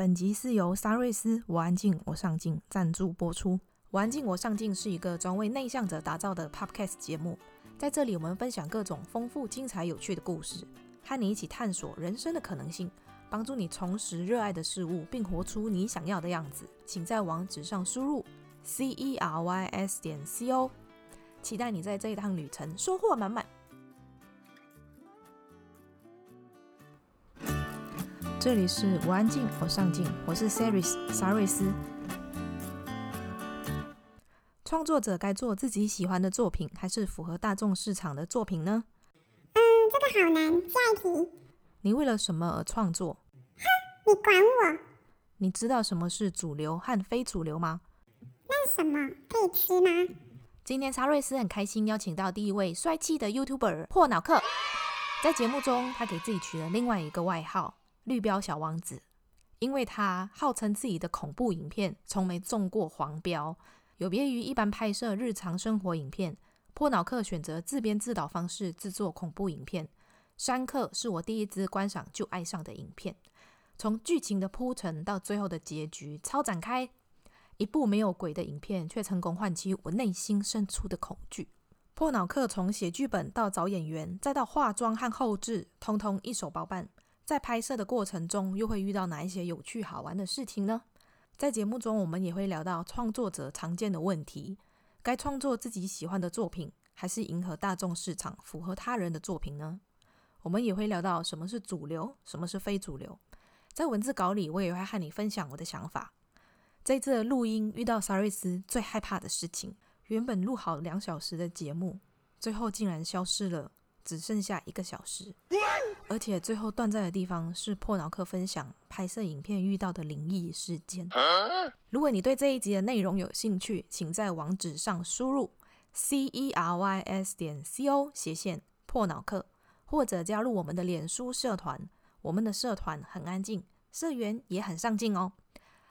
本集是由沙瑞斯我安静我上镜赞助播出。我安静我上镜是一个专为内向者打造的 Podcast 节目，在这里我们分享各种丰富、精彩、有趣的故事，和你一起探索人生的可能性，帮助你重拾热爱的事物，并活出你想要的样子。请在网址上输入 c e r y s 点 c o，期待你在这一趟旅程收获满满。这里是我安静，我上镜，我是 Saris 沙瑞斯。创作者该做自己喜欢的作品，还是符合大众市场的作品呢？嗯，这个好难。下一题。你为了什么而创作？哼，你管我？你知道什么是主流和非主流吗？那什么可以吃吗？今天沙瑞斯很开心邀请到第一位帅气的 YouTuber 破脑客，在节目中他给自己取了另外一个外号。绿标小王子，因为他号称自己的恐怖影片从没中过黄标。有别于一般拍摄日常生活影片，破脑客选择自编自导方式制作恐怖影片。山客是我第一支观赏就爱上的影片，从剧情的铺陈到最后的结局超展开。一部没有鬼的影片，却成功唤起我内心深处的恐惧。破脑客从写剧本到找演员，再到化妆和后制，通通一手包办。在拍摄的过程中，又会遇到哪一些有趣好玩的事情呢？在节目中，我们也会聊到创作者常见的问题：该创作自己喜欢的作品，还是迎合大众市场、符合他人的作品呢？我们也会聊到什么是主流，什么是非主流。在文字稿里，我也会和你分享我的想法。这次的录音遇到萨瑞斯最害怕的事情，原本录好两小时的节目，最后竟然消失了。只剩下一个小时，而且最后断在的地方是破脑客分享拍摄影片遇到的灵异事件。如果你对这一集的内容有兴趣，请在网址上输入 c e r y s 点 c o 斜线破脑客，或者加入我们的脸书社团。我们的社团很安静，社员也很上进哦。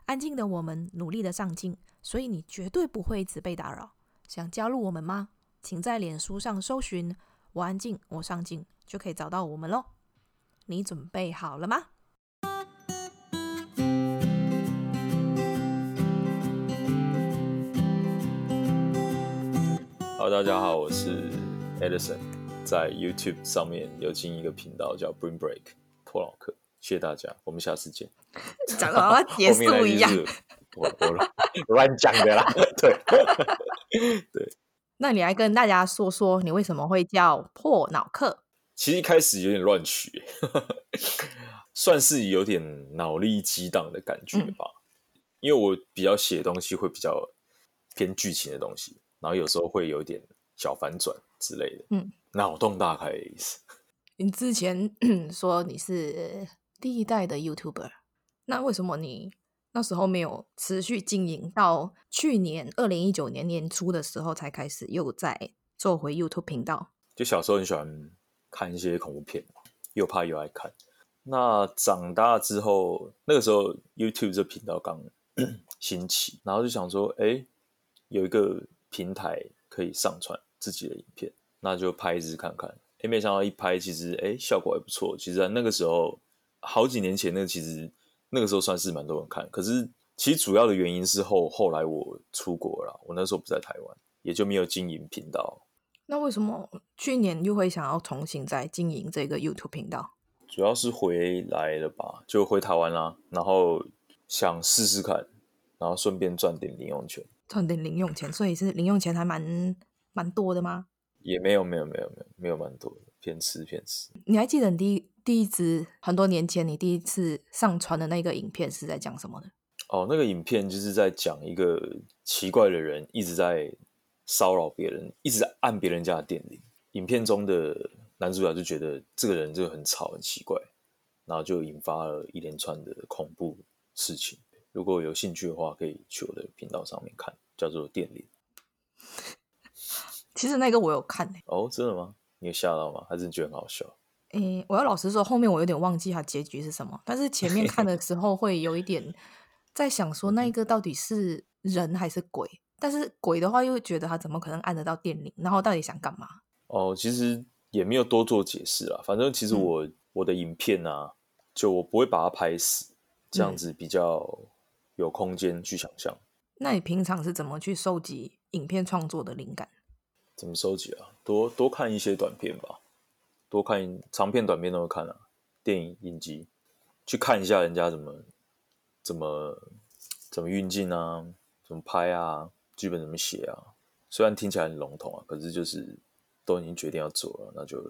安静的我们努力的上进，所以你绝对不会一直被打扰。想加入我们吗？请在脸书上搜寻。我安静，我上镜，就可以找到我们喽。你准备好了吗？Hello，大家好，我是 Edison，在 YouTube 上面有经营一个频道叫 Bring Break 破脑客，谢谢大家，我们下次见。讲的好像 结束一样，我我乱讲的啦，对 对。那你来跟大家说说，你为什么会叫破脑课？其实一开始有点乱取，算是有点脑力激荡的感觉吧。嗯、因为我比较写东西会比较偏剧情的东西，然后有时候会有点小反转之类的。嗯，脑洞大开的意思。你之前 说你是第一代的 YouTuber，那为什么你？那时候没有持续经营，到去年二零一九年年初的时候才开始又再做回 YouTube 频道。就小时候很喜欢看一些恐怖片，又怕又爱看。那长大之后，那个时候 YouTube 这频道刚 兴起，然后就想说，哎，有一个平台可以上传自己的影片，那就拍一支看看。哎，没想到一拍，其实哎效果还不错。其实在那个时候，好几年前，那个其实。那个时候算是蛮多人看，可是其实主要的原因是后后来我出国了，我那时候不在台湾，也就没有经营频道。那为什么去年又会想要重新再经营这个 YouTube 频道？主要是回来了吧，就回台湾啦，然后想试试看，然后顺便赚点零用钱。赚点零用钱，所以是零用钱还蛮蛮多的吗？也没有没有没有没有没有蛮多的，偏吃偏吃。你还记得你第一？第一支很多年前，你第一次上传的那个影片是在讲什么的？哦，那个影片就是在讲一个奇怪的人一直在骚扰别人，一直在按别人家的电铃。影片中的男主角就觉得这个人就很吵、很奇怪，然后就引发了一连串的恐怖事情。如果有兴趣的话，可以去我的频道上面看，叫做电铃。其实那个我有看诶。哦，真的吗？你有吓到吗？还是你觉得很好笑？诶，我要老实说，后面我有点忘记它结局是什么。但是前面看的 时候，会有一点在想说，那一个到底是人还是鬼？但是鬼的话，又觉得他怎么可能按得到电铃？然后到底想干嘛？哦，其实也没有多做解释啦。反正其实我、嗯、我的影片啊，就我不会把它拍死，这样子比较有空间去想象。那你平常是怎么去收集影片创作的灵感？怎么收集啊？多多看一些短片吧，多看长片、短片都会看啊。电影、影集，去看一下人家怎么怎么怎么运镜啊，怎么拍啊，剧本怎么写啊。虽然听起来很笼统啊，可是就是都已经决定要做了，那就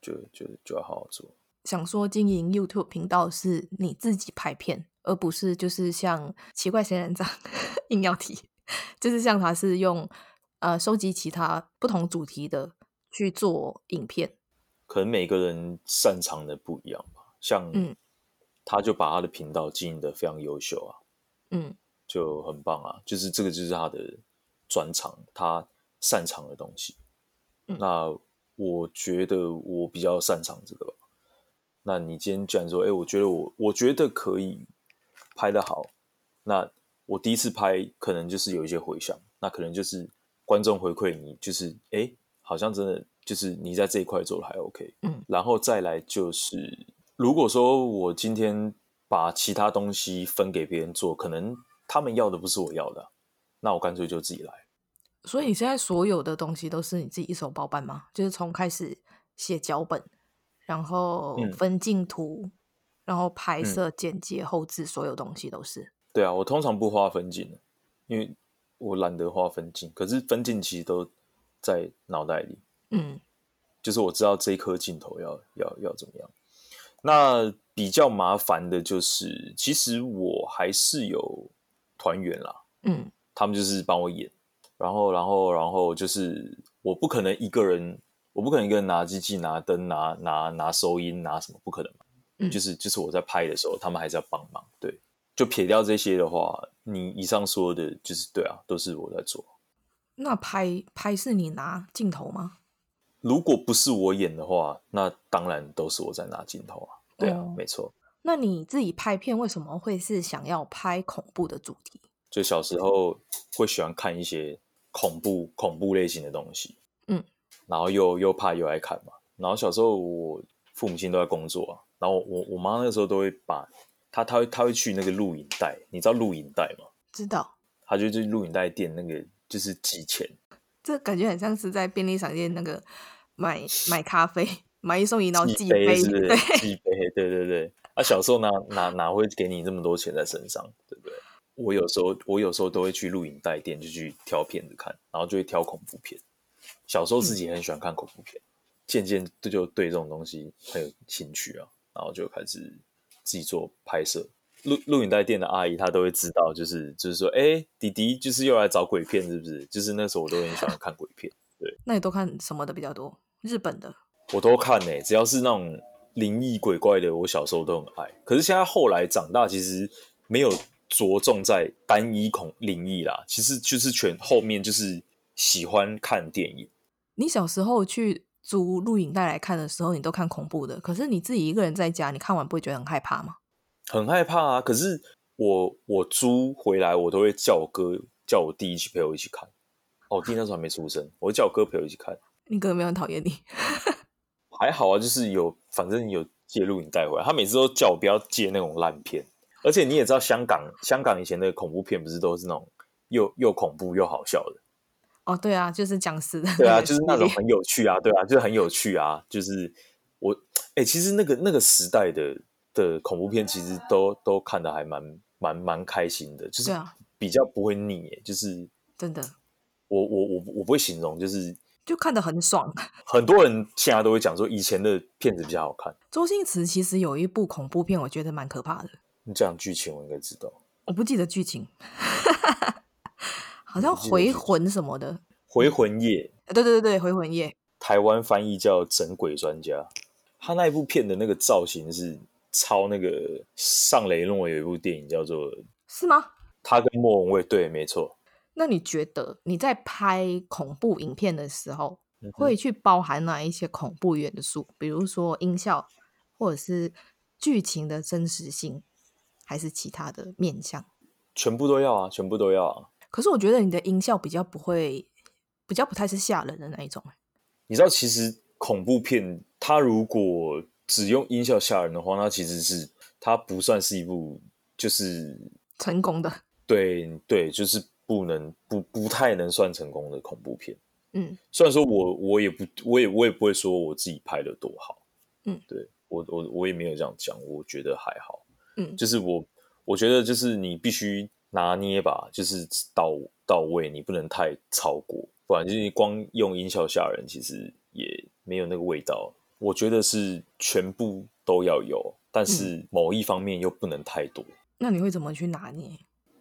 就就就要好好做。想说经营 YouTube 频道是你自己拍片，而不是就是像奇怪仙人掌 硬要提，就是像他是用呃收集其他不同主题的去做影片。可能每个人擅长的不一样吧，像嗯，他就把他的频道经营的非常优秀啊，嗯，就很棒啊，就是这个就是他的。专长，他擅长的东西。嗯、那我觉得我比较擅长这个。那你今天既然说，哎、欸，我觉得我我觉得可以拍的好。那我第一次拍，可能就是有一些回响。那可能就是观众回馈你，就是哎、欸，好像真的就是你在这一块做的还 OK。嗯，然后再来就是，如果说我今天把其他东西分给别人做，可能他们要的不是我要的。那我干脆就自己来。所以你现在所有的东西都是你自己一手包办吗？就是从开始写脚本，然后分镜图，嗯、然后拍摄、剪辑、后置，所有东西都是。对啊，我通常不花分镜，因为我懒得花分镜。可是分镜其实都在脑袋里。嗯，就是我知道这一颗镜头要要要怎么样。那比较麻烦的就是，其实我还是有团员啦。嗯。他们就是帮我演，然后，然后，然后就是我不可能一个人，我不可能一个人拿机器、拿灯、拿拿拿收音、拿什么，不可能嘛。嗯，就是就是我在拍的时候，他们还是要帮忙。对，就撇掉这些的话，你以上说的，就是对啊，都是我在做。那拍拍是你拿镜头吗？如果不是我演的话，那当然都是我在拿镜头啊。对啊，哦，没错。那你自己拍片为什么会是想要拍恐怖的主题？就小时候会喜欢看一些恐怖恐怖类型的东西，嗯，然后又又怕又爱看嘛。然后小时候我父母亲都在工作啊，然后我我妈那个时候都会把她她会她会去那个录影带，你知道录影带吗？知道。她就去录影带店那个就是寄钱，这感觉很像是在便利商店那个买买咖啡买一送一，然后寄杯是不是？寄杯，对对对。啊，小时候哪哪哪会给你这么多钱在身上，对不对？我有时候，我有时候都会去录影带店，就去挑片子看，然后就会挑恐怖片。小时候自己很喜欢看恐怖片，渐渐这就对这种东西很有兴趣啊，然后就开始自己做拍摄。录录影带店的阿姨她都会知道，就是就是说，哎，弟弟就是又来找鬼片，是不是？就是那时候我都很喜欢看鬼片。对，那你都看什么的比较多？日本的？我都看呢，只要是那种灵异鬼怪的，我小时候都很爱。可是现在后来长大，其实没有。着重在单一恐灵异啦，其实就是全后面就是喜欢看电影。你小时候去租录影带来看的时候，你都看恐怖的，可是你自己一个人在家，你看完不会觉得很害怕吗？很害怕啊！可是我我租回来，我都会叫我哥叫我弟一起陪我一起看。哦，我弟那时候还没出生，我会叫我哥陪我一起看。你哥没有很讨厌你？还好啊，就是有反正有借录影带回来，他每次都叫我不要借那种烂片。而且你也知道，香港香港以前的恐怖片不是都是那种又又恐怖又好笑的哦？对啊，就是僵尸的。对啊，就是那种很有趣啊，对啊，就是很有趣啊。就是我哎、欸，其实那个那个时代的的恐怖片，其实都都看的还蛮蛮蛮开心的，就是比较不会腻，就是真的。我我我我不会形容，就是就看得很爽。很多人现在都会讲说，以前的片子比较好看。周星驰其实有一部恐怖片，我觉得蛮可怕的。你讲剧情，我应该知道。我不记得剧情，好像回魂什么的。回魂夜，对对对对，回魂夜。台湾翻译叫整鬼专家。他那一部片的那个造型是抄那个上雷诺有一部电影叫做，是吗？他跟莫文蔚，对，没错。那你觉得你在拍恐怖影片的时候，会去包含哪一些恐怖元素？比如说音效，或者是剧情的真实性？还是其他的面向，全部都要啊，全部都要啊。可是我觉得你的音效比较不会，比较不太是吓人的那一种。你知道，其实恐怖片它如果只用音效吓人的话，那其实是它不算是一部就是成功的。对对，就是不能不不太能算成功的恐怖片。嗯，虽然说我我也不我也我也不会说我自己拍的多好。嗯，对我我我也没有这样讲，我觉得还好。嗯，就是我我觉得就是你必须拿捏吧，就是到到位，你不能太超过，不然就是你光用音效吓人，其实也没有那个味道。我觉得是全部都要有，但是某一方面又不能太多。嗯，那你会怎么去拿捏？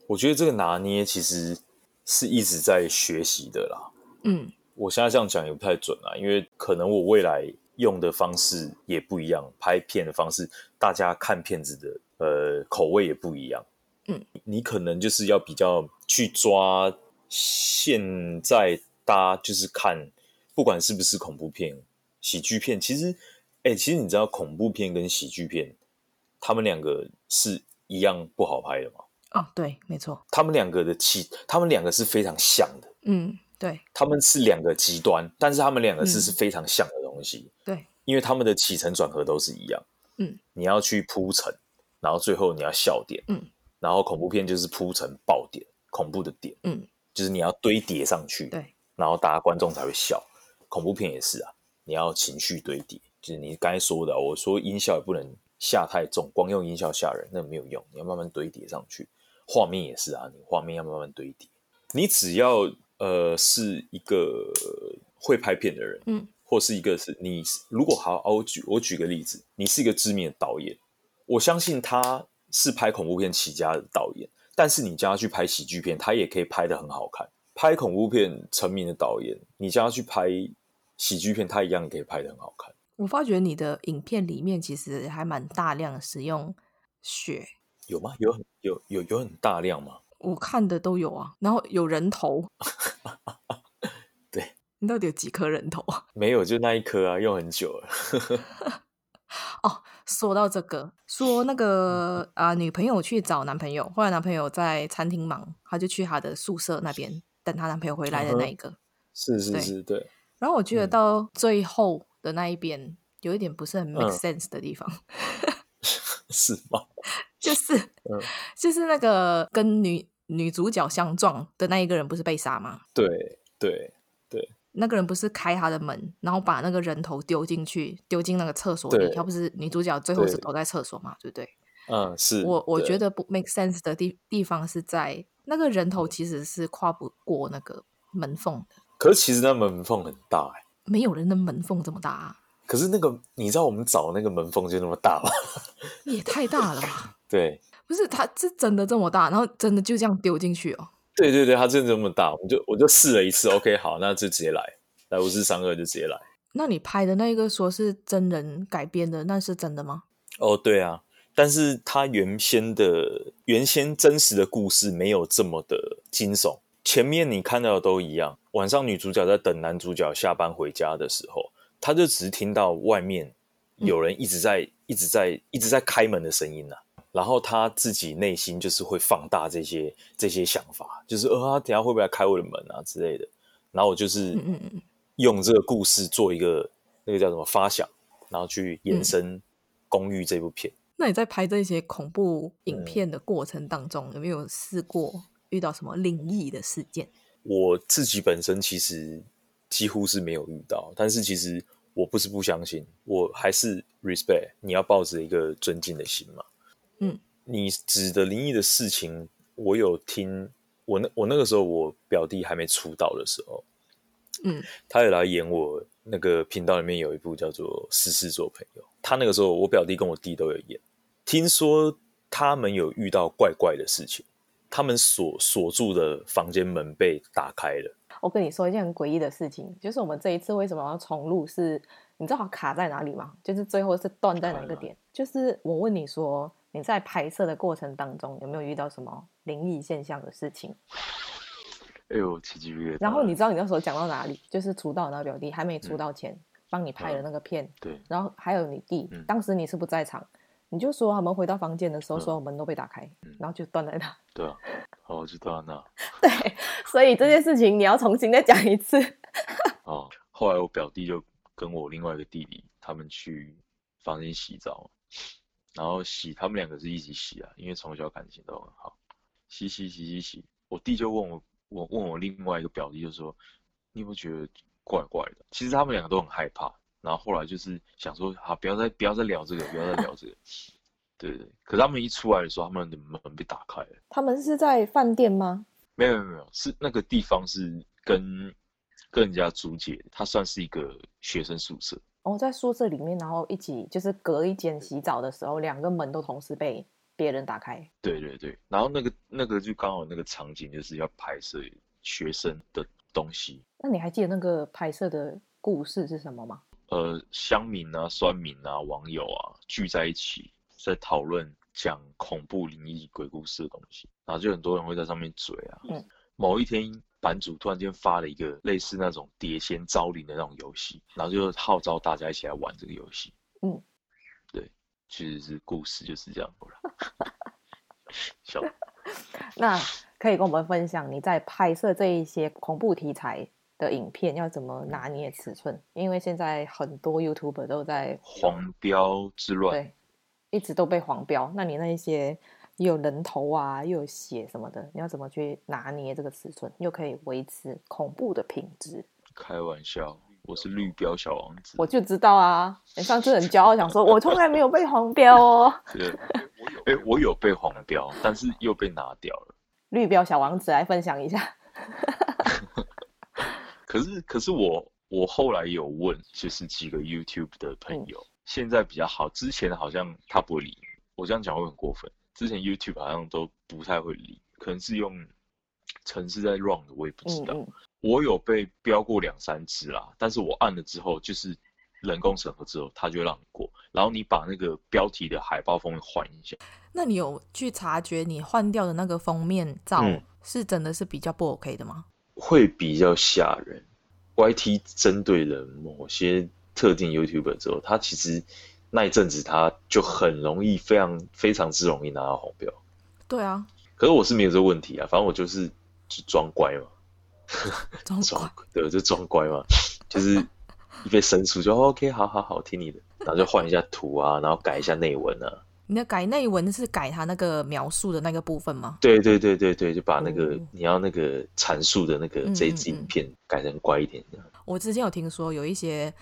我觉得这个拿捏其实是一直在学习的啦。嗯，我现在这样讲也不太准啊，因为可能我未来用的方式也不一样，拍片的方式，大家看片子的呃口味也不一样。嗯，你可能就是要比较去抓现在大家就是看，不管是不是恐怖片、喜剧片，其实，哎，其实你知道恐怖片跟喜剧片，他们两个是一样不好拍的吗？哦，对，没错，他们两个的起，他们两个是非常像的。嗯，对，他们是两个极端，但是他们两个是是非常像的东西。嗯、对，因为他们的起承转合都是一样。嗯，你要去铺陈，然后最后你要笑点。嗯，然后恐怖片就是铺陈爆点，恐怖的点。嗯，就是你要堆叠上去。对，然后大家观众才会笑。恐怖片也是啊，你要情绪堆叠，就是你刚才说的，我说音效也不能下太重，光用音效吓人那没有用，你要慢慢堆叠上去。画面也是啊，你画面要慢慢堆叠。你只要呃是一个会拍片的人，嗯，或是一个是你如果好，我举我举个例子，你是一个知名的导演，我相信他是拍恐怖片起家的导演，但是你叫他去拍喜剧片，他也可以拍得很好看。拍恐怖片成名的导演，你叫他去拍喜剧片，它一样可以拍的很好看。我发觉你的影片里面其实还蛮大量使用血。有吗？有很有有有很大量吗？我看的都有啊，然后有人头。对，你到底有几颗人头啊？没有，就那一颗啊，用很久了。哦，说到这个，说那个啊、呃，女朋友去找男朋友，后来男朋友在餐厅忙，她就去她的宿舍那边等她男朋友回来的那一个。是是是，对。对然后我觉得到最后的那一边，嗯、有一点不是很 make sense 的地方。嗯、是吗？就是，嗯、就是那个跟女女主角相撞的那一个人不是被杀吗？对对对，那个人不是开他的门，然后把那个人头丢进去，丢进那个厕所里。他不是女主角最后是躲在厕所嘛，对，对不对？嗯，是我我觉得不 make sense 的地地方是在那个人头其实是跨不过那个门缝的。可是其实那门缝很大哎，没有人的门缝这么大啊。可是那个你知道我们找那个门缝就那么大吗？也太大了吧！对，不是，它是真的这么大，然后真的就这样丢进去哦。对对对，它真的这么大，我就我就试了一次，OK，好，那就直接来，来五四三二就直接来。那你拍的那个说是真人改编的，那是真的吗？哦，对啊，但是它原先的原先真实的故事没有这么的惊悚。前面你看到的都一样，晚上女主角在等男主角下班回家的时候。她就只是听到外面有人一直在、嗯、一直在、一直在开门的声音呐、啊，然后她自己内心就是会放大这些这些想法，就是呃，他等下会不会来开我的门啊之类的。然后我就是用这个故事做一个那个叫什么发想，然后去延伸《公寓》这部片。嗯、那你在拍这些恐怖影片的过程当中，嗯、有没有试过遇到什么灵异的事件？我自己本身其实。几乎是没有遇到，但是其实我不是不相信，我还是 respect。你要抱着一个尊敬的心嘛。嗯，你指的灵异的事情，我有听。我那我那个时候，我表弟还没出道的时候，嗯，他也来演我那个频道里面有一部叫做《失事做朋友》。他那个时候，我表弟跟我弟都有演。听说他们有遇到怪怪的事情，他们锁锁住的房间门被打开了。我跟你说一件很诡异的事情，就是我们这一次为什么要重录？是你知道它卡在哪里吗？就是最后是断在哪个点？就是我问你说，你在拍摄的过程当中有没有遇到什么灵异现象的事情？哎呦，奇迹月！然后你知道你那时候讲到哪里？就是出道那个表弟还没出道前帮你拍的那个片，对。然后还有你弟，当时你是不在场，你就说他们回到房间的时候，所有门都被打开，然后就断在那。对啊。哦，知道那。对，所以这件事情你要重新再讲一次。哦，后来我表弟就跟我另外一个弟弟他们去房间洗澡，然后洗，他们两个是一起洗啊，因为从小感情都很好。洗洗洗洗洗，我弟就问我，我问我另外一个表弟就说，你有没有觉得怪怪的？其实他们两个都很害怕。然后后来就是想说，好，不要再不要再聊这个，不要再聊这个。对对。可是他们一出来的时候，他们的门被打开了。他们是在饭店吗？没有没有没有，是那个地方是跟跟人家租借，它算是一个学生宿舍。哦，在宿舍里面，然后一起就是隔一间洗澡的时候，两个门都同时被别人打开。对对对，然后那个那个就刚好那个场景就是要拍摄学生的东西。那你还记得那个拍摄的故事是什么吗？呃，乡民啊、酸民啊、网友啊聚在一起在讨论讲恐怖灵异鬼故事的东西，然后就很多人会在上面嘴啊。嗯。某一天，版主突然间发了一个类似那种碟仙招灵的那种游戏，然后就号召大家一起来玩这个游戏。嗯。对，其实是故事就是这样。笑。那可以跟我们分享你在拍摄这一些恐怖题材的影片要怎么拿捏尺寸？因为现在很多 YouTuber 都在黄标之乱，对，一直都被黄标。那你那一些又有人头啊，又有血什么的，你要怎么去拿捏这个尺寸，又可以维持恐怖的品质？开玩笑。我是绿标小王子，我就知道啊！你上次很骄傲，想说我从来没有被黄标哦。对，哎，我有被黄标，但是又被拿掉了。绿标小王子来分享一下。可是，可是我我后来有问，就是几个 YouTube 的朋友，嗯、现在比较好。之前好像他不会理我，这样讲会很过分。之前 YouTube 好像都不太会理，可能是用城市在 run 的，我也不知道。嗯嗯我有被标过两三次啦，但是我按了之后，就是人工审核之后，他就让你过。然后你把那个标题的海报封面换一下。那你有去察觉你换掉的那个封面照是真的是比较不 OK 的吗？嗯、会比较吓人。YT 针对了某些特定 YouTuber 之后，他其实那一阵子他就很容易，非常非常之容易拿到红标。对啊。可是我是没有这个问题啊，反正我就是就装乖嘛。装乖，对，就装乖嘛，就是一被申诉就 OK，好好好，听你的，然后就换一下图啊，然后改一下内文啊。你的改内文是改他那个描述的那个部分吗？对对对对对，就把那个、嗯、你要那个阐述的那个这一支影片改成乖一点的。我之前有听说有一些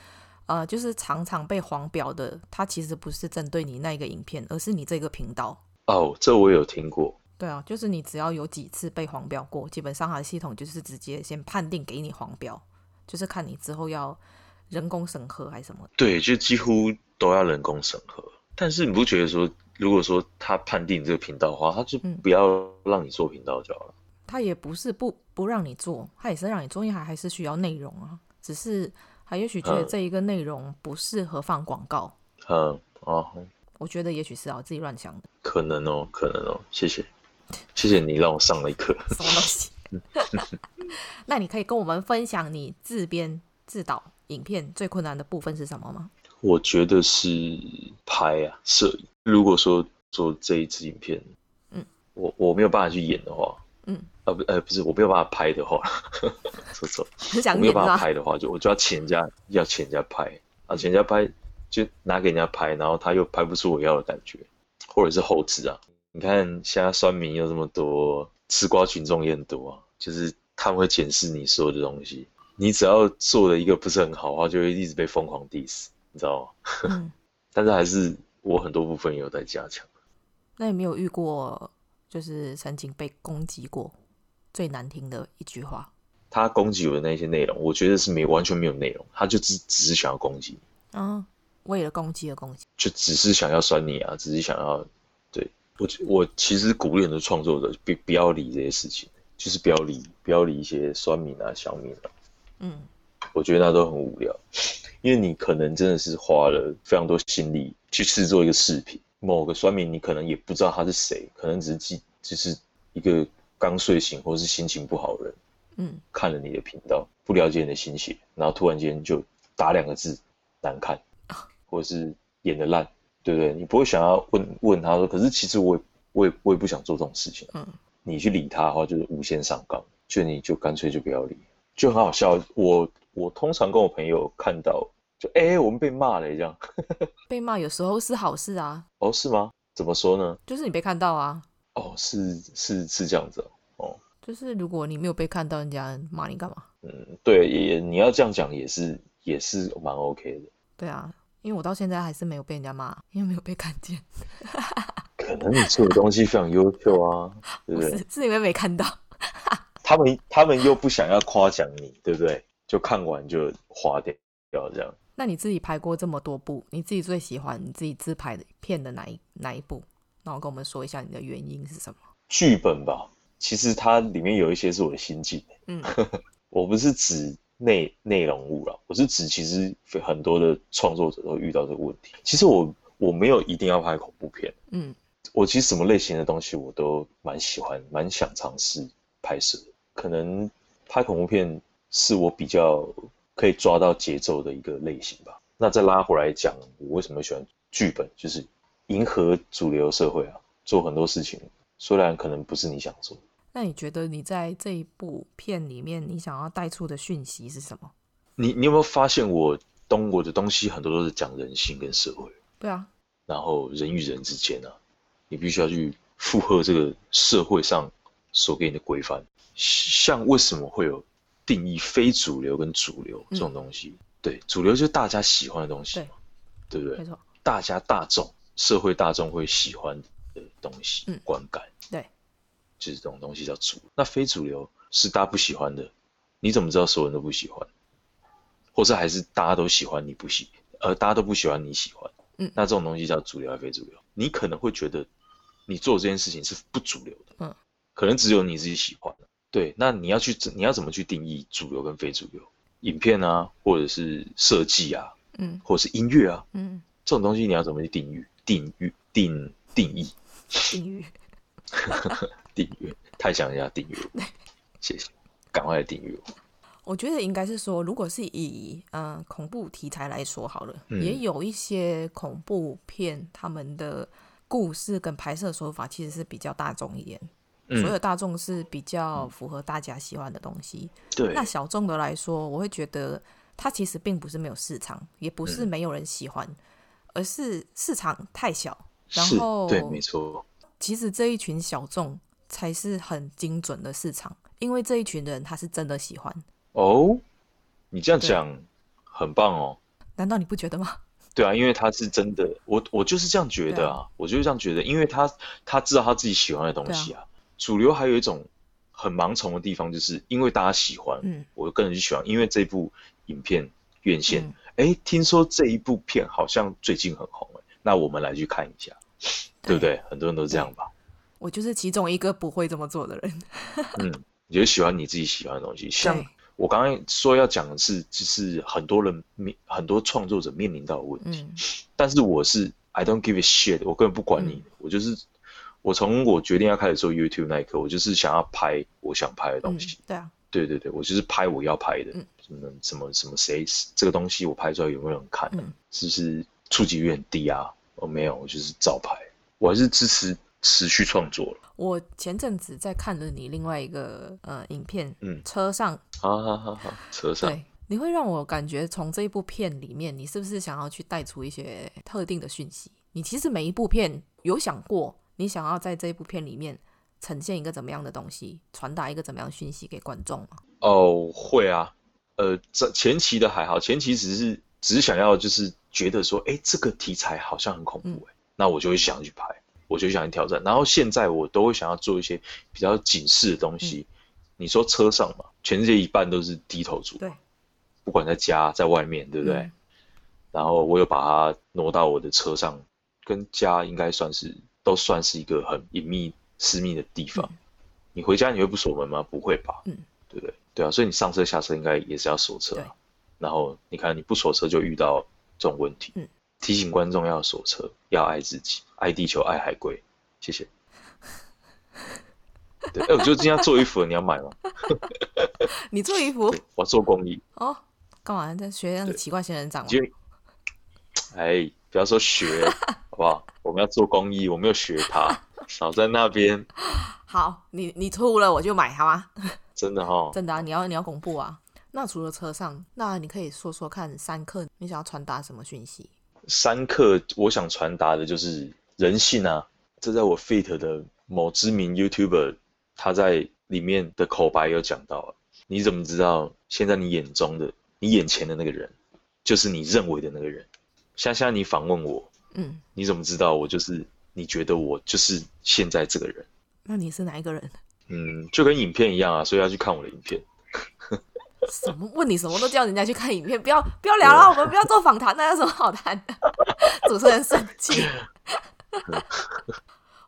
呃，就是常常被黄标的，它其实不是针对你那个影片，而是你这个频道。哦，这我有听过。对啊，就是你只要有几次被黄标过，基本上它的系统就是直接先判定给你黄标，就是看你之后要人工审核还是什么。对，就几乎都要人工审核。但是你不觉得说，如果说他判定这个频道的话，他就不要让你做频道就好了。他也不是不不让你做，他也是让你做，因为还还是需要内容啊。只是他也许觉得这一个内容不适合放广告。嗯哦，我觉得也许是我自己乱想的。可能哦，可能哦，谢谢。谢谢你让我上了一课。什么东西？那你可以跟我们分享你自编自导影片最困难的部分是什么吗？我觉得是拍啊，摄影。如果说做这一支影片，嗯，我我没有办法去演的话，嗯，啊不，呃不是，我没有办法拍的话，说错，我没有办法拍的话，就我就要请人家，要请人家拍。啊，请人家拍就拿给人家拍，然后他又拍不出我要的感觉，或者是后制啊。你看，现在酸民又这么多，吃瓜群众也很多啊，就是他们会检视你所有的东西，你只要做的一个不是很好的话，就会一直被疯狂 diss，你知道吗？嗯、但是还是我很多部分也有在加强。那有没有遇过，就是曾经被攻击过最难听的一句话？他攻击我的那些内容，我觉得是没完全没有内容，他就只只是想要攻击。嗯，为了攻击而攻击，就只是想要酸你啊，只是想要对。我我其实鼓励很多创作者，不不要理这些事情，就是不要理不要理一些酸民啊、小民啊。嗯，我觉得那都很无聊，因为你可能真的是花了非常多心力去制作一个视频，某个酸民你可能也不知道他是谁，可能只是记就是一个刚睡醒或是心情不好的人，嗯，看了你的频道，不了解你的心血，然后突然间就打两个字难看，或者是演的烂。对不对？你不会想要问问他说，可是其实我也我也我也不想做这种事情。嗯，你去理他的话，就是无限上纲，就你就干脆就不要理，就很好笑。我我通常跟我朋友看到就哎、欸，我们被骂了这样。被骂有时候是好事啊。哦，是吗？怎么说呢？就是你被看到啊。哦，是是是这样子哦。就是如果你没有被看到，人家骂你干嘛？嗯，对，也你要这样讲也是也是蛮 OK 的。对啊，因为我到现在还是没有被人家骂，因为没有被看见。可能你做的东西非常优秀啊，对不对？是，是因为没看到。他们他们又不想要夸奖你，对不对？就看完就划掉掉这样。那你自己拍过这么多部，你自己最喜欢你自己自拍的片的哪一哪一部？然后跟我们说一下你的原因是什么？剧本吧，其实它里面有一些是我的心境。嗯，我不是指内内容物了，我是指其实很多的创作者都遇到这个问题。其实我我没有一定要拍恐怖片。嗯，我其实什么类型的东西我都蛮喜欢，蛮想尝试拍摄。可能拍恐怖片是我比较可以抓到节奏的一个类型吧。那再拉回来讲，我为什么喜欢剧本，就是。迎合主流社会啊，做很多事情，虽然可能不是你想做。那你觉得你在这一部片里面，你想要带出的讯息是什么？你你有没有发现我东我的东西很多都是讲人性跟社会？对啊。然后人与人之间啊，你必须要去符合这个社会上所给你的规范。像为什么会有定义非主流跟主流这种东西？嗯、对，主流就是大家喜欢的东西嘛，对，对不对？没错，大家大众。社会大众会喜欢的东西，嗯，观感，对，就是这种东西叫主。那非主流是大家不喜欢的，你怎么知道所有人都不喜欢？或者还是大家都喜欢你不喜，呃，大家都不喜欢你喜欢？嗯，那这种东西叫主流还是非主流？你可能会觉得你做这件事情是不主流的，嗯，可能只有你自己喜欢。对，那你要去，你要怎么去定义主流跟非主流？影片啊，或者是设计啊，嗯，或者是音乐啊，嗯，这种东西你要怎么去定义？定义定定义，定义，定义太想人家订阅我，谢谢，赶快来定义我。我觉得应该是说，如果是以呃恐怖题材来说好了，嗯、也有一些恐怖片，他们的故事跟拍摄手法其实是比较大众一点，嗯、所有大众是比较符合大家喜欢的东西。对，那小众的来说，我会觉得它其实并不是没有市场，也不是没有人喜欢。嗯而是市场太小，然后对，没错。其实这一群小众才是很精准的市场，因为这一群人他是真的喜欢。哦，你这样讲很棒哦。难道你不觉得吗？对啊，因为他是真的，我我就是这样觉得啊，啊我就是这样觉得，因为他他知道他自己喜欢的东西啊。啊主流还有一种很盲从的地方，就是因为大家喜欢，嗯，我个人就喜欢，因为这部影片院线。嗯哎，听说这一部片好像最近很红，那我们来去看一下，对，对不对？很多人都这样吧。我就是其中一个不会这么做的人。嗯，你就喜欢你自己喜欢的东西。像我刚刚说要讲的是，就是很多人面很多创作者面临到的问题。嗯、但是我是 I don't give a shit，我根本不管你。嗯、我就是我从我决定要开始做 YouTube 那一刻，我就是想要拍我想拍的东西。嗯、对啊，对对对，我就是拍我要拍的。嗯什么什么什么谁？这个东西我拍出来有没有人看？嗯、是不是触及率很低啊？我没有，我就是照拍。我还是支持持续创作了。我前阵子在看了你另外一个呃影片，嗯，车上，好好好好，车上，对，你会让我感觉从这一部片里面，你是不是想要去带出一些特定的讯息？你其实每一部片有想过，你想要在这一部片里面呈现一个怎么样的东西，传达一个怎么样的讯息给观众吗？哦，会啊。呃，这前期的还好，前期只是只是想要就是觉得说，哎，这个题材好像很恐怖，哎、嗯，那我就会想去拍，我就想去挑战。然后现在我都会想要做一些比较警示的东西。嗯、你说车上嘛，全世界一半都是低头族，对，不管在家在外面，对不对？嗯、然后我又把它挪到我的车上，跟家应该算是都算是一个很隐秘私密的地方。嗯、你回家你会不锁门吗？不会吧？嗯，对不对？对啊，所以你上车下车应该也是要锁车，啊然后你看你不锁车就遇到这种问题。嗯，提醒观众要锁车，要爱自己，爱地球，爱海龟。谢谢。对，哎，我就今天要做衣服了，你要买吗？你做衣服？我做公益。哦，干嘛在学那个奇怪仙人掌？哎，不要说学，好不好？我们要做公益，我没有学他，少在那边。好，你你吐了我就买，好吗？真的哈，真的啊！你要你要公布啊？那除了车上，那你可以说说看，三课你想要传达什么讯息？三课我想传达的就是人性啊！这在我 Fit 的某知名 YouTuber 他在里面的口白有讲到，你怎么知道现在你眼中的、你眼前的那个人，就是你认为的那个人？像现在你访问我，嗯，你怎么知道我就是你觉得我就是现在这个人？那你是哪一个人？嗯，就跟影片一样啊，所以要去看我的影片。什么问你什么都叫人家去看影片，不要不要聊了，我们不要做访谈，那有什么好谈的？主持人生气。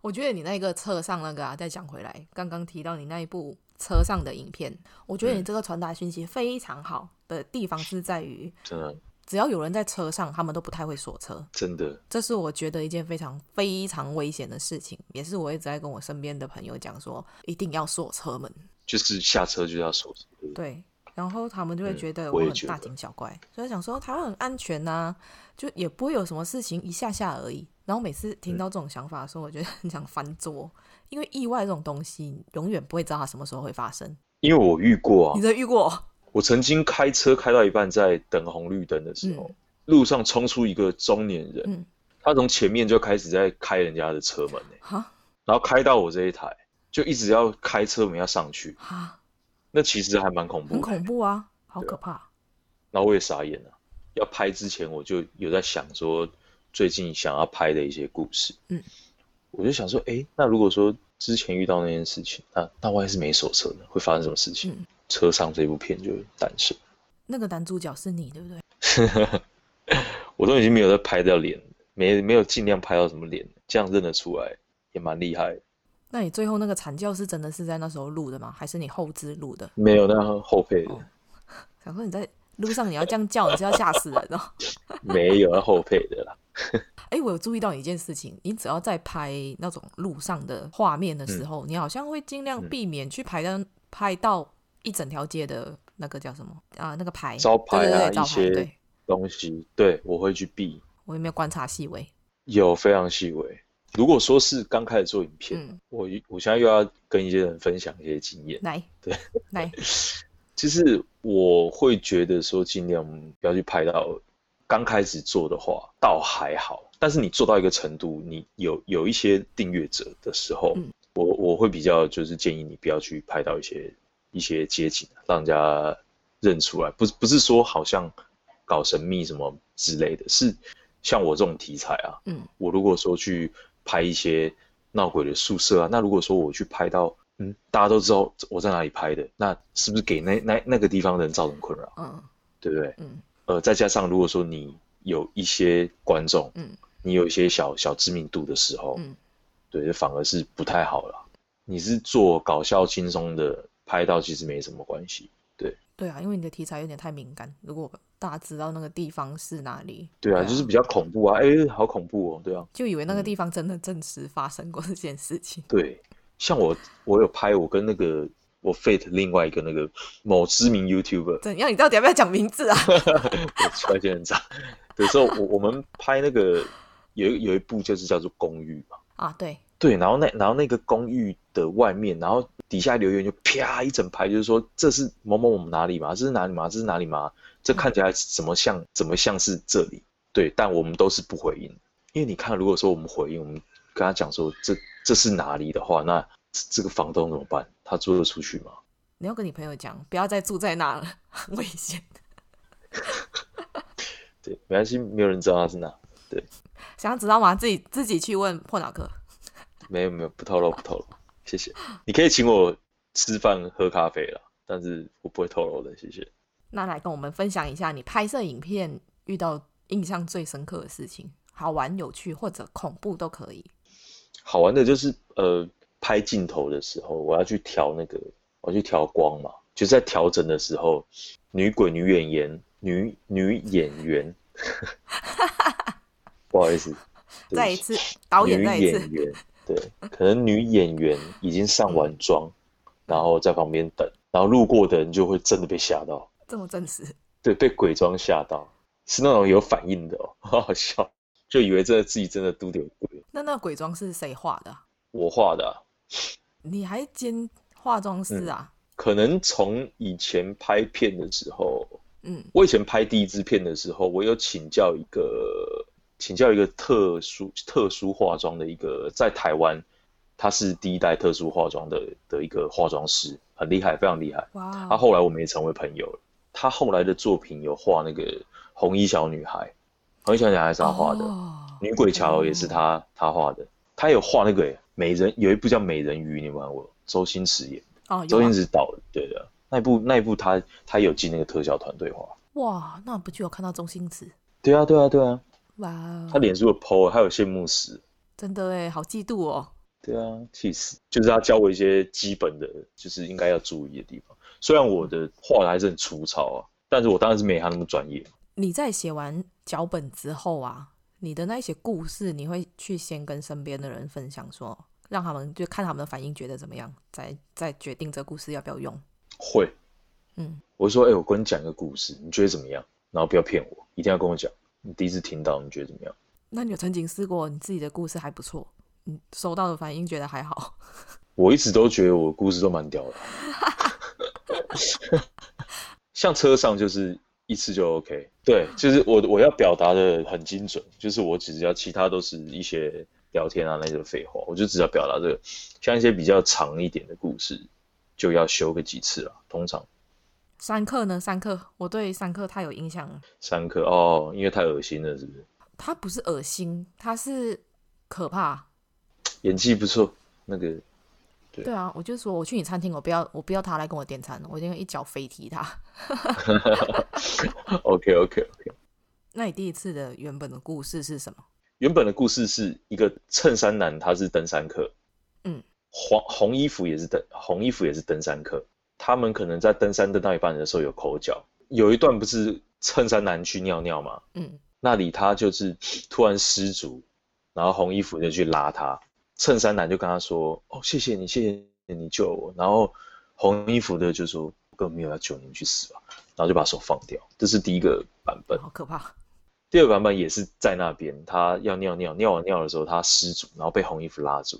我觉得你那个车上那个啊，再讲回来，刚刚提到你那一部车上的影片，我觉得你这个传达讯息非常好的地方是在于，真的，只要有人在车上，他们都不太会锁车，真的，这是我觉得一件非常非常危险的事情，也是我一直在跟我身边的朋友讲说，一定要锁车门，就是下车就要锁车，对。然后他们就会觉得我很大惊小怪，嗯、所以想说台湾很安全呐、啊，就也不会有什么事情，一下下而已。然后每次听到这种想法的时候，嗯、我觉得很想翻桌，因为意外这种东西永远不会知道它什么时候会发生。因为我遇过啊，你真遇过？我曾经开车开到一半，在等红绿灯的时候，嗯、路上冲出一个中年人，嗯、他从前面就开始在开人家的车门、欸哈然后开到我这一台，就一直要开车门要上去那其实还蛮恐怖的，很恐怖啊，好可怕。然后我也傻眼了。要拍之前，我就有在想说，最近想要拍的一些故事。嗯，我就想说，哎，那如果说之前遇到那件事情，那那万一是没锁车呢？会发生什么事情？嗯、车上这部片就诞生。那个男主角是你，对不对？我都已经没有在拍到脸，没没有尽量拍到什么脸，这样认得出来也蛮厉害。那你最后那个惨叫是真的是在那时候录的吗？还是你后置录的？没有，那后配的。哦、想说你在路上你要这样叫，你是要吓死人哦。没有，那后配的啦。哎、欸，我有注意到一件事情，你只要在拍那种路上的画面的时候，嗯、你好像会尽量避免去拍到、嗯、拍到一整条街的那个叫什么啊？那个牌招牌啊，对对对牌一些东西，对，我会去避。我有没有观察细微？有，非常细微。如果说是刚开始做影片，嗯、我我现在又要跟一些人分享一些经验。来，对，来，其实我会觉得说尽量不要去拍到刚开始做的话，倒还好。但是你做到一个程度，你有有一些订阅者的时候，嗯、我我会比较就是建议你不要去拍到一些一些街景，让人家认出来。不是不是说好像搞神秘什么之类的，是像我这种题材啊，嗯，我如果说去。拍一些闹鬼的宿舍啊，那如果说我去拍到，嗯，大家都知道我在哪里拍的，那是不是给那那那个地方的人造成困扰？嗯，对不对？嗯，呃，再加上如果说你有一些观众，嗯，你有一些小小知名度的时候，嗯，对，反而是不太好了。你是做搞笑轻松的，拍到其实没什么关系。对，对啊，因为你的题材有点太敏感，如果大家知道那个地方是哪里，对啊，对啊，就是比较恐怖啊，哎、欸，好恐怖哦，对啊，就以为那个地方真的真实发生过这件事情。对，像我，我有拍我跟那个我 Fate 另外一个那个某知名 YouTuber，怎样？你到底要不要讲名字啊？出来很长。有时候我我们拍那个有有一部就是叫做公寓嘛，啊，对。对，然后那然后那个公寓的外面，然后底下留言就啪一整排，就是说这是某某某哪里嘛，这是哪里嘛，这是哪里嘛，这看起来怎么像怎么像是这里？对，但我们都是不回应，因为你看，如果说我们回应，我们跟他讲说这这是哪里的话，那这个房东怎么办？他租得出去吗？你要跟你朋友讲，不要再住在那了，很危险。对，没关系，没有人知道他是哪。对，想要知道吗？自己自己去问破脑壳。没有没有，不透露不透露，谢谢。你可以请我吃饭喝咖啡了，但是我不会透露的，谢谢。那来跟我们分享一下你拍摄影片遇到印象最深刻的事情，好玩、有趣或者恐怖都可以。好玩的就是呃，拍镜头的时候，我要去调那个，我要去调光嘛，就是在调整的时候，女鬼、女演员、女女演员，不好意思，再一次，导演再一次。对，可能女演员已经上完妆，然后在旁边等，然后路过的人就会真的被吓到，这么真实？对，被鬼妆吓到，是那种有反应的哦，好好笑，就以为这自己真的都得鬼。那那鬼妆是谁画的？我画的啊。你还兼化妆师啊？可能从以前拍片的时候，嗯，我以前拍第一支片的时候，我有请教一个请教一个特殊特殊化妆的一个在台湾，他是第一代特殊化妆的的一个化妆师，很厉害，非常厉害。哇，他后来我们也成为朋友了。他后来的作品有画那个红衣小女孩，红衣小女孩是他画的，哦、女鬼桥也是他、哦、他画的。他有画那个美人，有一部叫《美人鱼》，你有看过？周星驰演。哦，周星驰导的，对的，那一部那一部他他有进那个特效团队画。哇，那不就有看到周星驰？对啊，对啊，对啊。哇，他脸书的 po，他有羡慕死。真的哎，好嫉妒哦。对啊，气死！就是他教我一些基本的，就是应该要注意的地方。虽然我的画的还是很粗糙啊，但是我当然是没他那么专业。你在写完脚本之后啊，你的那些故事，你会去先跟身边的人分享说？让他们就看他们的反应，觉得怎么样，再再决定这故事要不要用。会，嗯，我说，哎、欸，我跟你讲一个故事，你觉得怎么样？然后不要骗我，一定要跟我讲。你第一次听到，你觉得怎么样？那你有曾经试过你自己的故事还不错，你收到的反应觉得还好？我一直都觉得我的故事都蛮屌的，像车上就是一次就 OK。对，就是我我要表达的很精准，就是我只要其他都是一些。聊天啊，那些废话，我就只要表达这个。像一些比较长一点的故事，就要修个几次了。通常，三克呢？三克，我对三克太有印象了。三克哦，因为太恶心了，是不是？他不是恶心，他是可怕。演技不错，那个。对，对啊，我就说我去你餐厅，我不要，我不要他来跟我点餐，我一定会一脚飞踢他。OK OK OK。那你第一次的原本的故事是什么？原本的故事是一个衬衫男，他是登山客，嗯，黄红衣服也是登红衣服也是登山客，他们可能在登山登到一半的时候有口角，有一段不是衬衫男去尿尿嘛，嗯，那里他就是突然失足，然后红衣服就去拉他，衬衫男就跟他说，哦，谢谢你，谢谢你救我，然后红衣服的就说，我根本没有要救你，你去死吧，然后就把手放掉，这是第一个版本，好可怕。第二个版本也是在那边，他要尿尿，尿完尿的时候他失足，然后被红衣服拉住，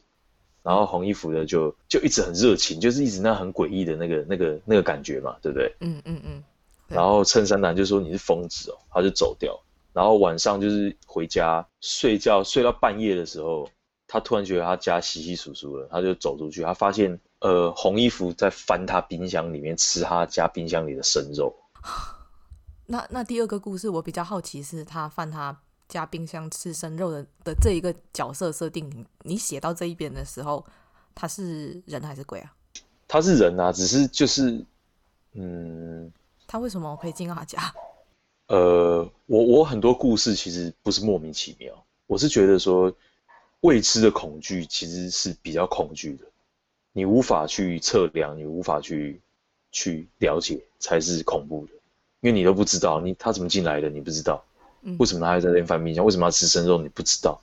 然后红衣服的就就一直很热情，就是一直那很诡异的那个那个那个感觉嘛，对不对？嗯嗯嗯。然后衬衫男就说你是疯子哦，他就走掉。然后晚上就是回家睡觉，睡到半夜的时候，他突然觉得他家稀稀疏疏的，他就走出去，他发现呃红衣服在翻他冰箱里面吃他家冰箱里的生肉。那那第二个故事我比较好奇，是他翻他家冰箱吃生肉的的这一个角色设定，你你写到这一边的时候，他是人还是鬼啊？他是人啊，只是就是，嗯，他为什么可以进到他家？呃，我我很多故事其实不是莫名其妙，我是觉得说未知的恐惧其实是比较恐惧的，你无法去测量，你无法去去了解，才是恐怖的。因为你都不知道，你他怎么进来的？你不知道，嗯，为什么他还在那边翻冰箱？为什么要吃生肉？你不知道，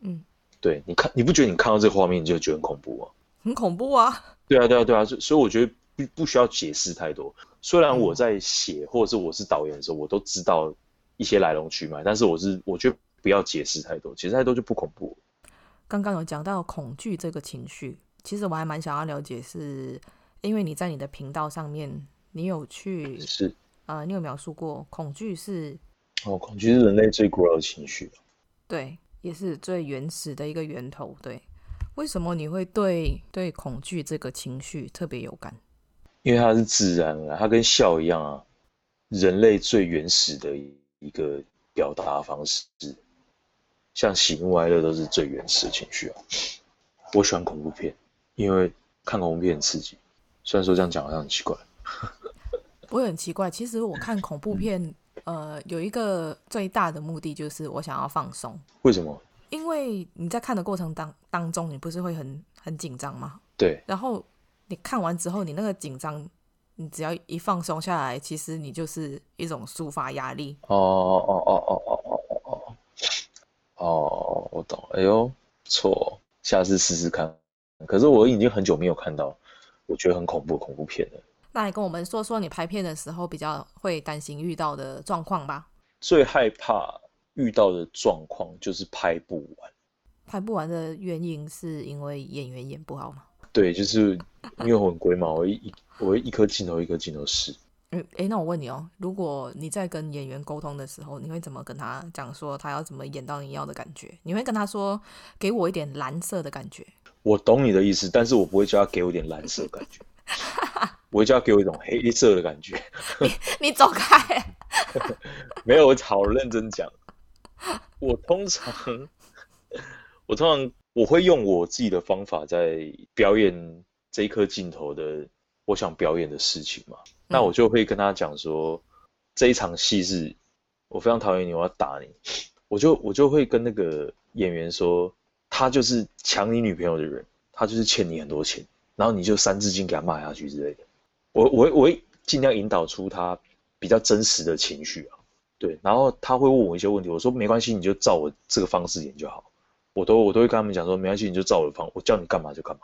嗯，对，你看，你不觉得你看到这个画面你就觉得很恐怖吗？很恐怖啊！对啊，对啊，对啊，所以我觉得不不需要解释太多。虽然我在写或者是我是导演的时候，我都知道一些来龙去脉，但是我是我觉得不要解释太多，解释太多就不恐怖。刚刚有讲到恐惧这个情绪，其实我还蛮想要了解是，是因为你在你的频道上面，你有去是。啊、呃，你有描述过恐惧是？哦，恐惧是人类最古老的情绪，对，也是最原始的一个源头。对，为什么你会对对恐惧这个情绪特别有感？因为它是自然的，它跟笑一样啊，人类最原始的一个表达方式，像喜怒哀乐都是最原始的情绪啊。我喜欢恐怖片，因为看恐怖片很刺激。虽然说这样讲好像很奇怪。我也很奇怪，其实我看恐怖片，呃，有一个最大的目的就是我想要放松。为什么？因为你在看的过程当当中，你不是会很很紧张吗？对。然后你看完之后，你那个紧张，你只要一放松下来，其实你就是一种抒发压力。哦哦哦哦哦哦哦哦哦。哦，我懂。哎呦，错，下次试试看。可是我已经很久没有看到我觉得很恐怖恐怖片了。那来跟我们说说你拍片的时候比较会担心遇到的状况吧。最害怕遇到的状况就是拍不完。拍不完的原因是因为演员演不好吗？对，就是因为我很龟嘛，我一我会一颗镜头一颗镜头试。哎、欸，那我问你哦，如果你在跟演员沟通的时候，你会怎么跟他讲说他要怎么演到你要的感觉？你会跟他说给我一点蓝色的感觉？我懂你的意思，但是我不会叫他给我一点蓝色的感觉，我会叫他给我一种黑色的感觉。你 你走开！没有，我好认真讲。我通常，我通常我会用我自己的方法在表演这一颗镜头的我想表演的事情嘛。那我就会跟他讲说，这一场戏是我非常讨厌你，我要打你。我就我就会跟那个演员说，他就是抢你女朋友的人，他就是欠你很多钱，然后你就三字经给他骂下去之类的。我我我会尽量引导出他比较真实的情绪啊，对。然后他会问我一些问题，我说没关系，你就照我这个方式演就好。我都我都会跟他们讲说，没关系，你就照我的方，我叫你干嘛就干嘛。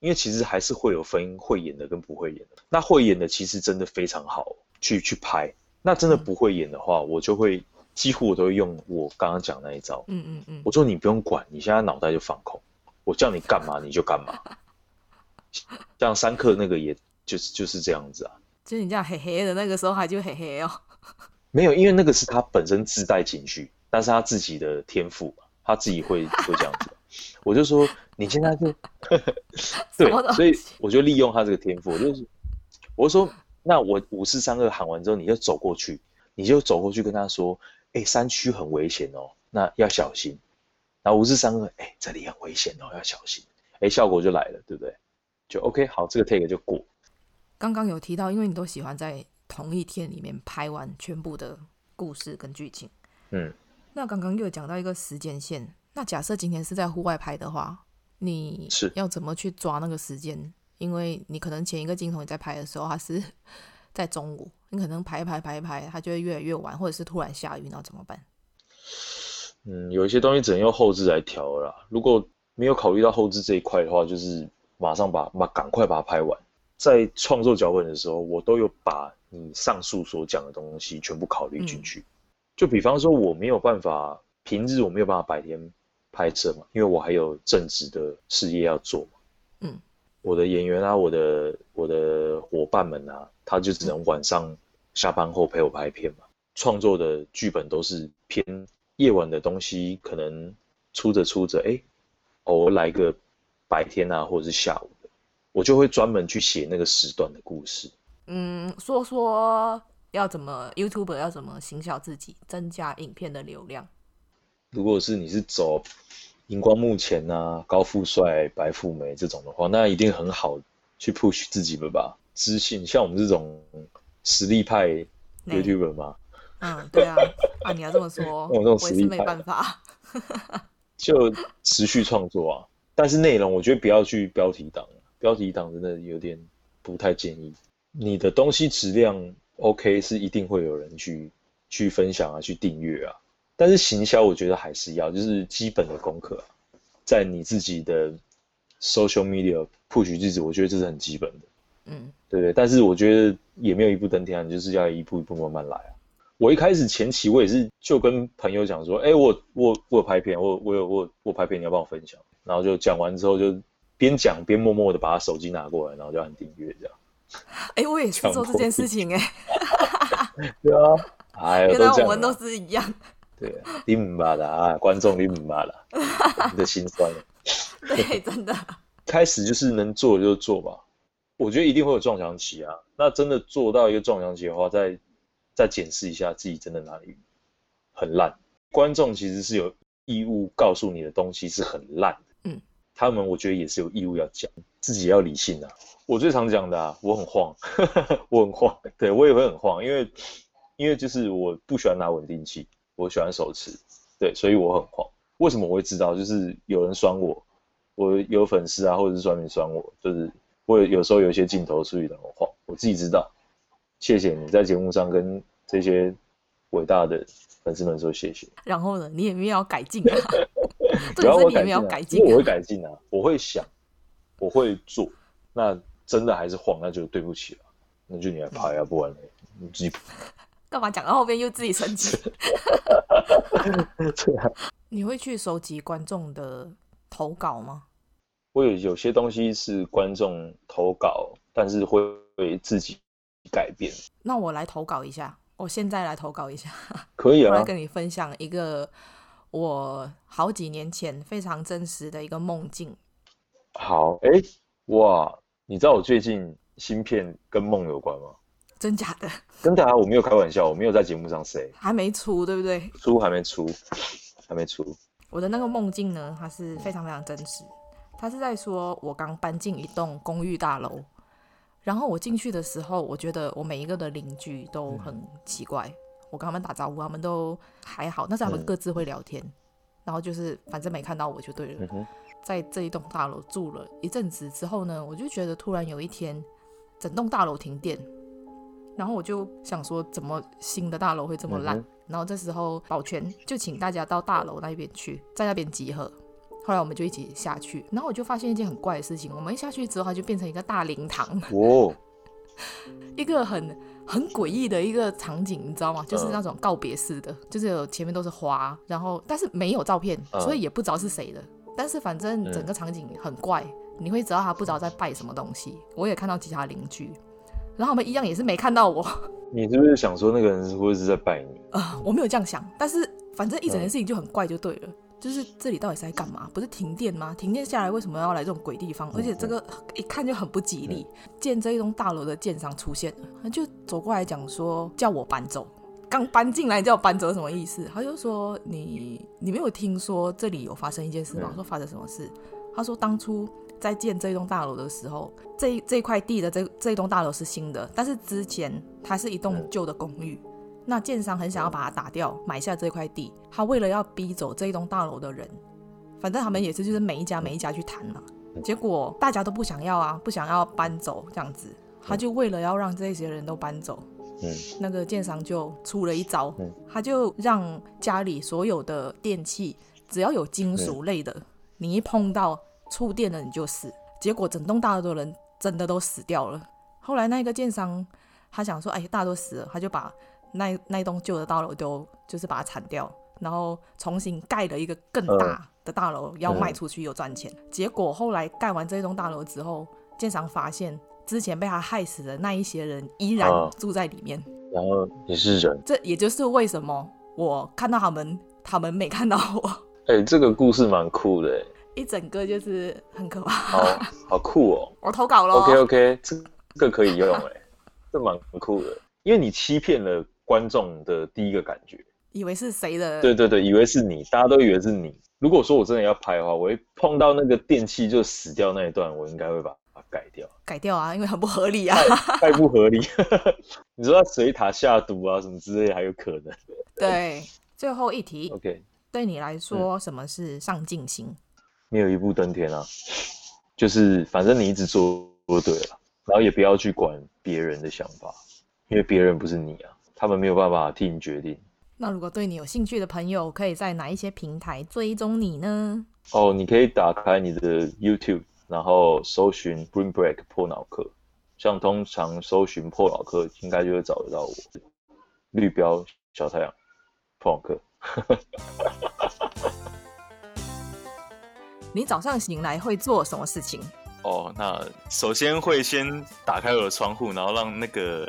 因为其实还是会有分会演的跟不会演的。那会演的其实真的非常好去去拍。那真的不会演的话，我就会几乎我都会用我刚刚讲那一招。嗯嗯嗯。我说你不用管，你现在脑袋就放空，我叫你干嘛你就干嘛。像三克那个也就是就是这样子啊。就是你这样嘿嘿的那个时候还就嘿嘿哦。没有，因为那个是他本身自带情绪，但是他自己的天赋，他自己会 会这样子。我就说。你现在就 对，所以我就利用他这个天赋，我就是我就说，那我五四三二喊完之后，你就走过去，你就走过去跟他说，哎、欸，山区很危险哦，那要小心。然后五四三二，哎，这里很危险哦，要小心。哎、欸，效果就来了，对不对？就 OK，好，这个 take 就过。刚刚有提到，因为你都喜欢在同一天里面拍完全部的故事跟剧情，嗯，那刚刚又讲到一个时间线，那假设今天是在户外拍的话。你是要怎么去抓那个时间？因为你可能前一个镜头你在拍的时候，它是 在中午，你可能拍一拍拍一拍，它就会越来越晚，或者是突然下雨，那怎么办？嗯，有一些东西只能用后置来调了啦。如果没有考虑到后置这一块的话，就是马上把把赶快把它拍完。在创作脚本的时候，我都有把你上述所讲的东西全部考虑进去。嗯。就比方说，我没有办法平日我没有办法白天。拍摄嘛，因为我还有正职的事业要做嘛。嗯，我的演员啊，我的我的伙伴们啊，他就只能晚上下班后陪我拍片嘛。创作的剧本都是偏夜晚的东西，可能出着出着，哎，偶尔来个白天啊，或者是下午的，我就会专门去写那个时段的故事。嗯，说说要怎么 YouTuber 要怎么行销自己，增加影片的流量。如果是你是走荧光幕前啊、高富帅、白富美这种的话，那一定很好去 push 自己了吧？知性像我们这种实力派 YouTuber 吗？嗯，对啊，啊，你要这么说，我这种实力派没办法，就持续创作啊。但是内容我觉得不要去标题党，标题党真的有点不太建议。你的东西质量 OK，是一定会有人去去分享啊，去订阅啊。但是行销我觉得还是要，就是基本的功课，在你自己的 social media push 自己，我觉得这是很基本的，嗯，对对。但是我觉得也没有一步登天啊，你就是要一步一步慢慢来啊。我一开始前期我也是就跟朋友讲说，哎，我我我有拍片，我我有我我拍片，你要帮我分享。然后就讲完之后就边讲边默默的把他手机拿过来，然后就按订阅这样。哎，我也是做这件事情哎、欸。对啊，哎，原来我们都是一样。对，你唔骂啦啊，观众你唔骂啦，你的心酸了。对，真的。开始就是能做就做吧，我觉得一定会有撞墙期啊。那真的做到一个撞墙期的话，再再检视一下自己真的哪里很烂。观众其实是有义务告诉你的东西是很烂他们我觉得也是有义务要讲，自己要理性啊。我最常讲的啊，我很晃，我很晃，对我也会很晃，因为因为就是我不喜欢拿稳定器。我喜欢手持，对，所以我很慌。为什么我会知道？就是有人酸我，我有粉丝啊，或者是酸民酸我，就是我有时候有一些镜头处理的很慌，我自己知道。谢谢你在节目上跟这些伟大的粉丝们说谢谢。然后呢，你也没有要改进啊？主要我也没有改进，我会改进啊，我会想，我会做。那真的还是晃，那就对不起了，那就你来拍啊，不然你自己。干嘛讲到后边又自己生气？你会去收集观众的投稿吗？我有有些东西是观众投稿，但是会会自己改变。那我来投稿一下，我现在来投稿一下，可以啊。我来跟你分享一个我好几年前非常真实的一个梦境。好，哎，哇，你知道我最近芯片跟梦有关吗？真假的？真的啊，我没有开玩笑，我没有在节目上 say，还没出，对不对？出还没出，还没出。我的那个梦境呢，它是非常非常真实。它是在说，我刚搬进一栋公寓大楼，然后我进去的时候，我觉得我每一个的邻居都很奇怪。我跟他们打招呼，他们都还好，但是他们各自会聊天。然后就是反正没看到我就对了。在这一栋大楼住了一阵子之后呢，我就觉得突然有一天，整栋大楼停电，然后我就想说，怎么新的大楼会这么烂？然后这时候保全就请大家到大楼那边去，在那边集合。后来我们就一起下去，然后我就发现一件很怪的事情。我们一下去之后，它就变成一个大灵堂，哦，一个很很诡异的一个场景，你知道吗？就是那种告别式的，就是有前面都是花，然后但是没有照片，所以也不知道是谁的。但是反正整个场景很怪，你会知道他不知道在拜什么东西。我也看到其他邻居，然后我们一样也是没看到我。你是不是想说那个人是不是在拜你？呃，我没有这样想，但是反正一整件事情就很怪，就对了。就是这里到底是在干嘛？不是停电吗？停电下来为什么要来这种鬼地方？而且这个一看就很不吉利。建这一栋大楼的建商出现了，他就走过来讲说叫我搬走。刚搬进来叫我搬走什么意思？他就说你你没有听说这里有发生一件事吗？我说发生什么事？他说当初在建这一栋大楼的时候，这这块地的这这一栋大楼是新的，但是之前它是一栋旧的公寓。那建商很想要把它打掉，买下这块地。他为了要逼走这一栋大楼的人，反正他们也是就是每一家每一家去谈嘛。结果大家都不想要啊，不想要搬走这样子。他就为了要让这些人都搬走，嗯，那个建商就出了一招，他就让家里所有的电器只要有金属类的，你一碰到触电了你就死。结果整栋大楼的人真的都死掉了。后来那个建商他想说，哎，大家都死了，他就把。那那栋旧的大楼都就是把它铲掉，然后重新盖了一个更大的大楼，要卖出去又赚钱。结果后来盖完这栋大楼之后，建商发现之前被他害死的那一些人依然住在里面。然后也是人，这也就是为什么我看到他们，他们没看到我。哎，这个故事蛮酷的，一整个就是很可怕。好，好酷哦！我投稿了。OK OK，这这个可以用哎，这蛮酷的，因为你欺骗了。观众的第一个感觉，以为是谁的？对对对，以为是你，大家都以为是你。如果说我真的要拍的话，我一碰到那个电器就死掉那一段，我应该会把它改掉。改掉啊，因为很不合理啊，太不合理。你说他水塔下毒啊，什么之类，还有可能。对，最后一题。OK，对你来说，什么是上进心？没有一步登天啊，就是反正你一直做做对了，然后也不要去管别人的想法，因为别人不是你啊。他们没有办法替你决定。那如果对你有兴趣的朋友，可以在哪一些平台追踪你呢？哦，你可以打开你的 YouTube，然后搜寻 Brain Break 破脑课。像通常搜寻破脑课，应该就会找得到我。绿标小太阳破脑课。你早上醒来会做什么事情？哦，那首先会先打开我的窗户，然后让那个。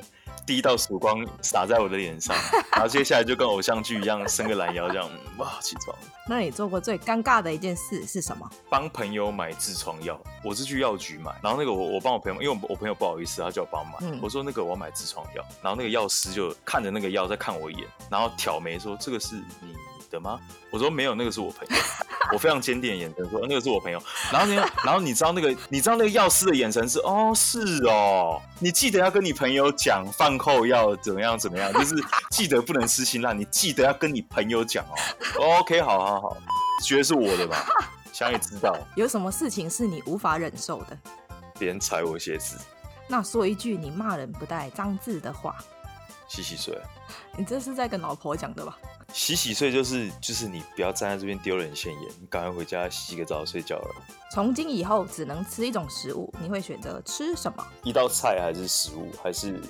第一道曙光洒在我的脸上，然后接下来就跟偶像剧一样伸个懒腰这样，哇，起床。那你做过最尴尬的一件事是什么？帮朋友买痔疮药，我是去药局买，然后那个我我帮我朋友，因为我朋友不好意思，他叫我帮买，嗯、我说那个我要买痔疮药，然后那个药师就看着那个药再看我一眼，然后挑眉说这个是你的吗？我说没有，那个是我朋友。我非常坚定的眼神说，那个是我朋友。然后呢，然后你知道那个，你知道那个药师的眼神是，哦，是哦，你记得要跟你朋友讲饭后要怎么样怎么样，就是记得不能吃辛辣，你记得要跟你朋友讲哦。OK，好好好，觉得是我的吧？想也知道。有什么事情是你无法忍受的？别人踩我鞋子。那说一句你骂人不带脏字的话。洗洗睡。你这是在跟老婆讲的吧？洗洗睡就是就是你不要站在这边丢人现眼，你赶快回家洗个澡睡觉了。从今以后只能吃一种食物，你会选择吃什么？一道菜还是食物还是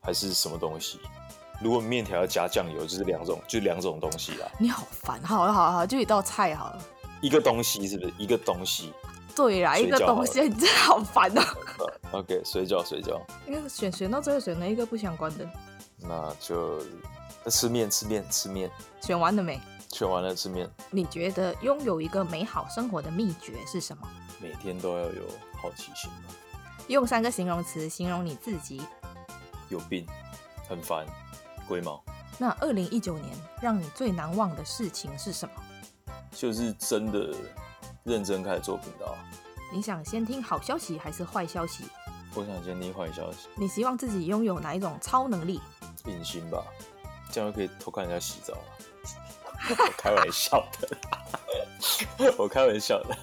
还是什么东西？如果面条要加酱油，就是两种，就两种东西啦。你好烦，好了好了好了，就一道菜好了。一个东西是不是？一个东西。对啦，一个东西，你真的好烦哦。OK，水饺，水饺。因为选选到最后选了一个不相关的，那就那吃面，吃面，吃面。选完了没？选完了，吃面。你觉得拥有一个美好生活的秘诀是什么？每天都要有好奇心吧。用三个形容词形容你自己。有病，很烦，龟毛。那二零一九年让你最难忘的事情是什么？就是真的认真开始做频道。你想先听好消息还是坏消息？我想先听坏消息。你希望自己拥有哪一种超能力？隐形吧，这样可以偷看人家洗澡。我开玩笑的，我开玩笑的。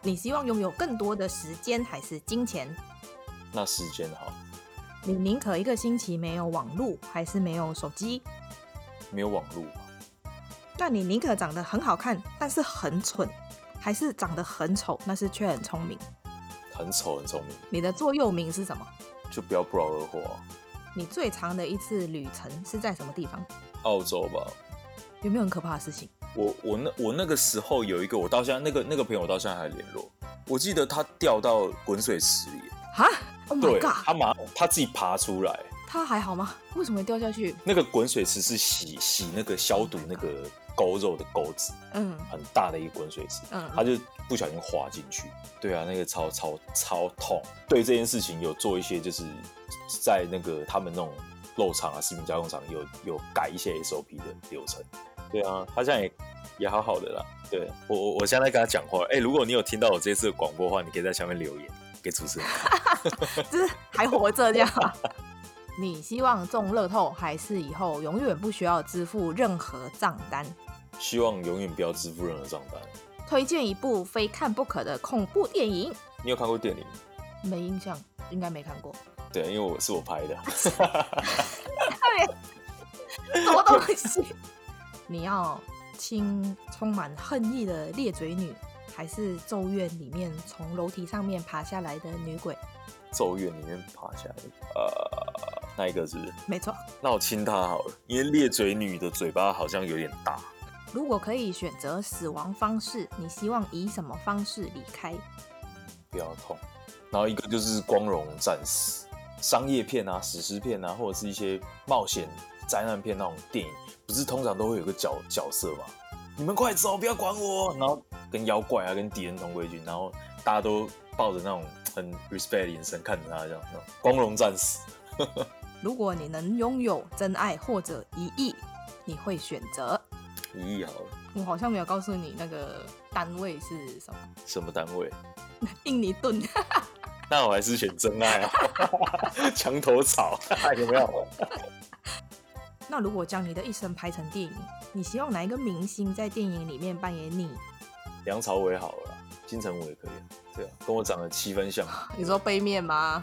你希望拥有更多的时间还是金钱？那时间好。你宁可一个星期没有网络，还是没有手机？没有网络。那你宁可长得很好看，但是很蠢，还是长得很丑，但是却很聪明？很丑很聪明。你的座右铭是什么？就不要不劳而获。你最长的一次旅程是在什么地方？澳洲吧。有没有很可怕的事情？我我那我那个时候有一个，我到现在那个那个朋友，我到现在还联络。我记得他掉到滚水池里。哈？Oh my god！他马他自己爬出来。他还好吗？为什么会掉下去？那个滚水池是洗洗那个消毒那个钩肉的钩子，嗯，很大的一个滚水池，嗯，他就不小心滑进去。对啊，那个超超超痛。对这件事情有做一些，就是在那个他们那种肉厂啊、食品加工厂有有改一些 SOP 的流程。对啊，他现在也也好好的啦。对我我我现在跟他讲话，哎、欸，如果你有听到我这次的广播的话，你可以在下面留言给主持人。就是还活着这样。你希望中乐透，还是以后永远不需要支付任何账单？希望永远不要支付任何账单。推荐一部非看不可的恐怖电影。你有看过电影？没印象，应该没看过。对，因为我是我拍的。什么东西？你要亲充满恨意的裂嘴女，还是咒怨里面从楼梯上面爬下来的女鬼？咒怨里面爬下来的，呃。那一个是不是？没错。那我亲她好了，因为裂嘴女的嘴巴好像有点大。如果可以选择死亡方式，你希望以什么方式离开？不要痛。然后一个就是光荣战死，商业片啊、史诗片啊，或者是一些冒险灾难片那种电影，不是通常都会有个角角色吗？你们快走，不要管我！然后跟妖怪啊、跟敌人同归于尽，然后大家都抱着那种很 respect 的眼神看着他，这样光荣战死。如果你能拥有真爱或者一亿，你会选择一亿好了。我好像没有告诉你那个单位是什么？什么单位？印尼盾。那我还是选真爱啊！墙头草 有没有？那如果将你的一生拍成电影，你希望哪一个明星在电影里面扮演你？梁朝伟好了，金城武也可以。对啊，跟我长得七分像。你说背面吗？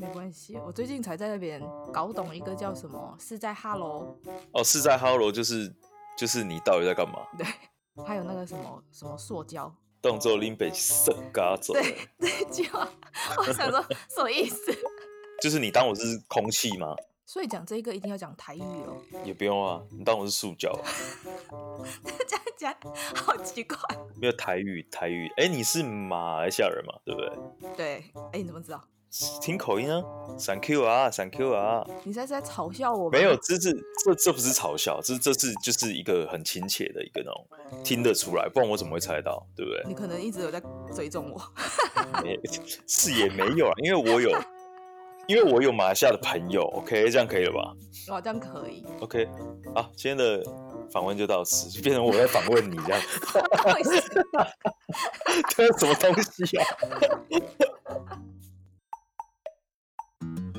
没关系，我最近才在那边搞懂一个叫什么，是在哈喽。哦，是在哈喽，就是就是你到底在干嘛？对，还有那个什么什么塑胶动作拎北色嘎走。对，这句话我想说什么意思？就是你当我是空气吗？所以讲这个一定要讲台语哦。也不用啊，你当我是塑胶。这样讲好奇怪。没有台语，台语。哎，你是马来西亚人嘛？对不对？对。哎，你怎么知道？听口音啊，Thank you 啊，Thank you 啊！你在在嘲笑我？没有，这是这这不是嘲笑，这这是就是一个很亲切的一个那种听得出来，不然我怎么会猜到，对不对？你可能一直有在追踪我，是也没有啊，因为我有，因为我有马来西亚的朋友，OK，这样可以了吧？哦，这样可以，OK，好，今天的访问就到此，就变成我在访问你这样，这是什么东西啊？